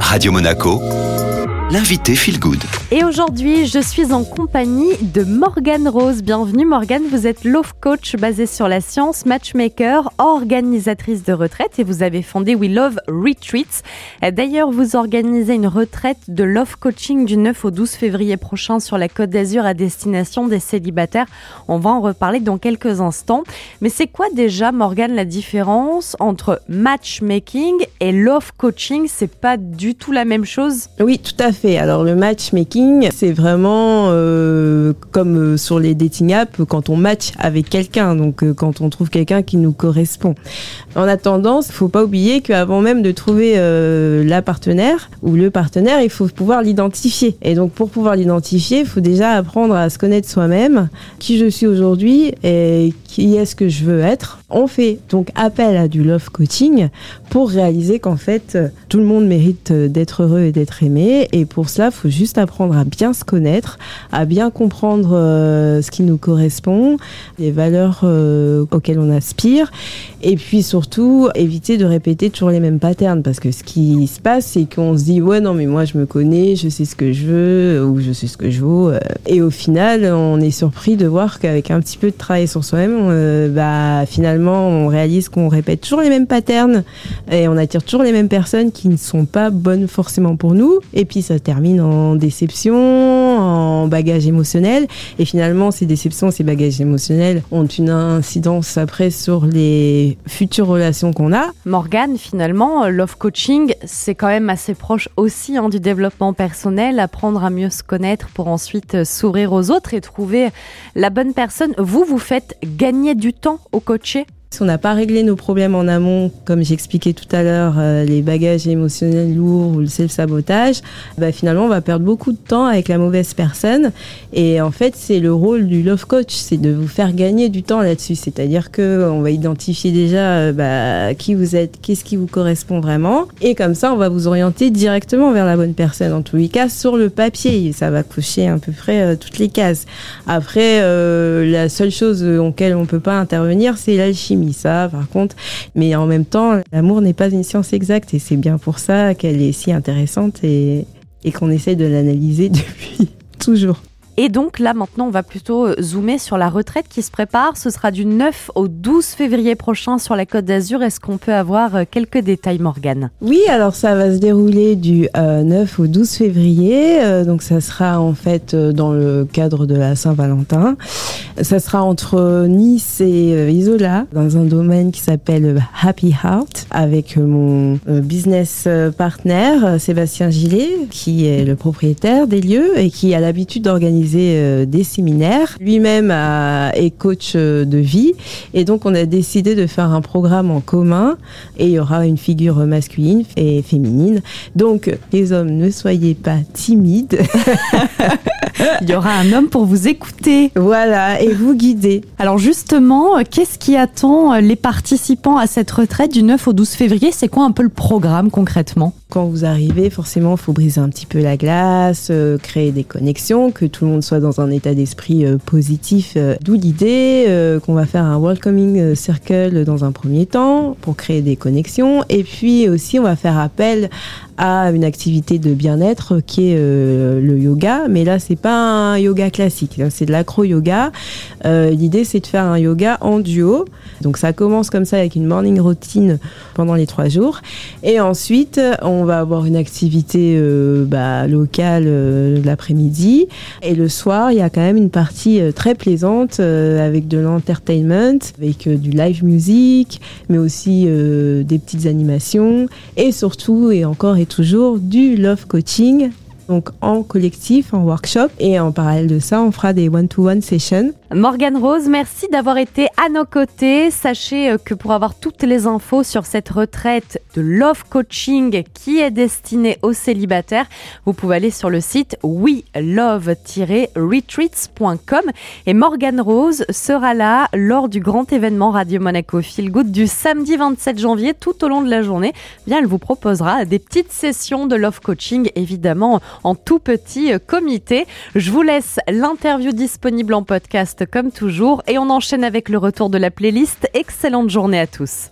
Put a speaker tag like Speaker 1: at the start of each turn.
Speaker 1: Radio Monaco, l'invité Feel Good.
Speaker 2: Et aujourd'hui, je suis en compagnie de Morgane Rose. Bienvenue Morgane, vous êtes love coach basé sur la science, matchmaker, organisatrice de retraite et vous avez fondé We Love Retreats. D'ailleurs, vous organisez une retraite de love coaching du 9 au 12 février prochain sur la Côte d'Azur à destination des célibataires. On va en reparler dans quelques instants. Mais c'est quoi déjà Morgane la différence entre matchmaking et love coaching? C'est pas du tout la même chose?
Speaker 3: Oui, tout à fait. Alors le matchmaking c'est vraiment euh, comme euh, sur les dating apps quand on match avec quelqu'un, donc euh, quand on trouve quelqu'un qui nous correspond. En attendant, il faut pas oublier qu'avant même de trouver la partenaire ou le partenaire, il faut pouvoir l'identifier. Et donc pour pouvoir l'identifier, il faut déjà apprendre à se connaître soi-même, qui je suis aujourd'hui et qui est-ce que je veux être. On fait donc appel à du love coaching pour réaliser qu'en fait tout le monde mérite d'être heureux et d'être aimé. Pour cela, il faut juste apprendre à bien se connaître, à bien comprendre euh, ce qui nous correspond, les valeurs euh, auxquelles on aspire, et puis surtout éviter de répéter toujours les mêmes patterns, parce que ce qui se passe, c'est qu'on se dit ouais non mais moi je me connais, je sais ce que je veux ou je sais ce que je vaux, euh. et au final on est surpris de voir qu'avec un petit peu de travail sur soi-même, bah finalement on réalise qu'on répète toujours les mêmes patterns. Et on attire toujours les mêmes personnes qui ne sont pas bonnes forcément pour nous, et puis ça termine en déception en bagage émotionnel. Et finalement, ces déceptions, ces bagages émotionnels ont une incidence après sur les futures relations qu'on a.
Speaker 2: Morgane, finalement, love coaching, c'est quand même assez proche aussi hein, du développement personnel, apprendre à mieux se connaître pour ensuite s'ouvrir aux autres et trouver la bonne personne. Vous, vous faites gagner du temps au coaché?
Speaker 3: Si on n'a pas réglé nos problèmes en amont, comme j'expliquais tout à l'heure, euh, les bagages émotionnels lourds ou le self-sabotage, bah, finalement, on va perdre beaucoup de temps avec la mauvaise personne. Et en fait, c'est le rôle du love coach, c'est de vous faire gagner du temps là-dessus. C'est-à-dire que on va identifier déjà euh, bah, qui vous êtes, qu'est-ce qui vous correspond vraiment. Et comme ça, on va vous orienter directement vers la bonne personne. En tous les cas, sur le papier, ça va cocher à peu près euh, toutes les cases. Après, la seule chose auquel on peut pas intervenir, c'est l'alchimie mis ça, par contre. Mais en même temps, l'amour n'est pas une science exacte et c'est bien pour ça qu'elle est si intéressante et, et qu'on essaie de l'analyser depuis toujours.
Speaker 2: Et donc là maintenant on va plutôt euh, zoomer sur la retraite qui se prépare. Ce sera du 9 au 12 février prochain sur la Côte d'Azur. Est-ce qu'on peut avoir euh, quelques détails Morgane?
Speaker 3: Oui, alors ça va se dérouler du 9 euh, au 12 février. donc ça sera en fait dans le cadre de la Saint-Valentin. Ça sera entre Nice et Isola dans un domaine qui s'appelle Happy Heart avec mon business partner Sébastien Gillet qui est le propriétaire des lieux et qui a l'habitude d'organiser euh, des séminaires. Lui-même est coach euh, de vie et donc on a décidé de faire un programme en commun et il y aura une figure masculine et féminine. Donc les hommes, ne soyez pas timides.
Speaker 2: il y aura un homme pour vous écouter.
Speaker 3: Voilà, et vous guider.
Speaker 2: Alors justement, qu'est-ce qui attend les participants à cette retraite du 9 au 12 février? C'est quoi un peu le programme concrètement?
Speaker 3: Quand vous arrivez, forcément, il faut briser un petit peu la glace, euh, créer des connexions, que tout le monde soit dans un état d'esprit euh, positif. Euh, d'où l'idée qu'on va faire un welcoming circle dans un premier temps pour créer des connexions. Et puis aussi, on va faire appel à une activité de bien-être qui est le yoga. Mais là, c'est pas un yoga classique, hein, c'est de l'acro-yoga. L'idée, c'est de faire un yoga en duo. Donc ça commence comme ça avec une morning routine pendant les trois jours. Et ensuite, va avoir une activité bah, locale l'après-midi. Et le soir, il y a quand même une partie euh, très plaisante euh, avec de l'entertainment, avec euh, du live music, mais aussi des petites animations et surtout et encore et toujours du love coaching donc en collectif, en workshop. Et en parallèle de ça, on fera des one-to-one sessions.
Speaker 2: Morgane Rose, merci d'avoir été à nos côtés. Sachez euh, que pour avoir toutes les infos sur cette retraite de Love Coaching qui est destinée aux célibataires, vous pouvez aller sur le site welove-retreats.com. Et Morgane Rose sera là lors du grand événement Radio Monaco Feel Good du samedi 27 janvier tout au long de la journée. Bien, elle vous proposera des petites sessions de Love Coaching, évidemment en tout petit euh, comité. Je vous laisse l'interview disponible en podcast comme toujours et on enchaîne avec le retour de la playlist. Excellente journée à tous.